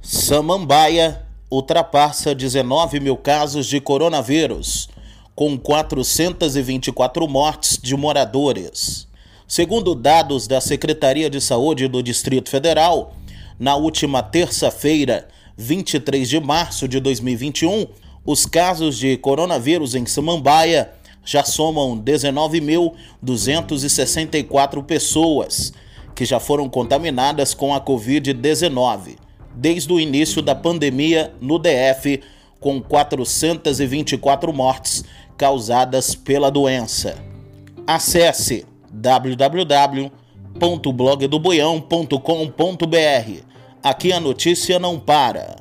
Samambaia ultrapassa 19 mil casos de coronavírus, com 424 mortes de moradores. Segundo dados da Secretaria de Saúde do Distrito Federal, na última terça-feira, 23 de março de 2021, os casos de coronavírus em Samambaia já somam 19.264 pessoas que já foram contaminadas com a Covid-19 desde o início da pandemia no DF, com 424 mortes causadas pela doença. Acesse www.blogdoboião.com.br. Aqui a notícia não para.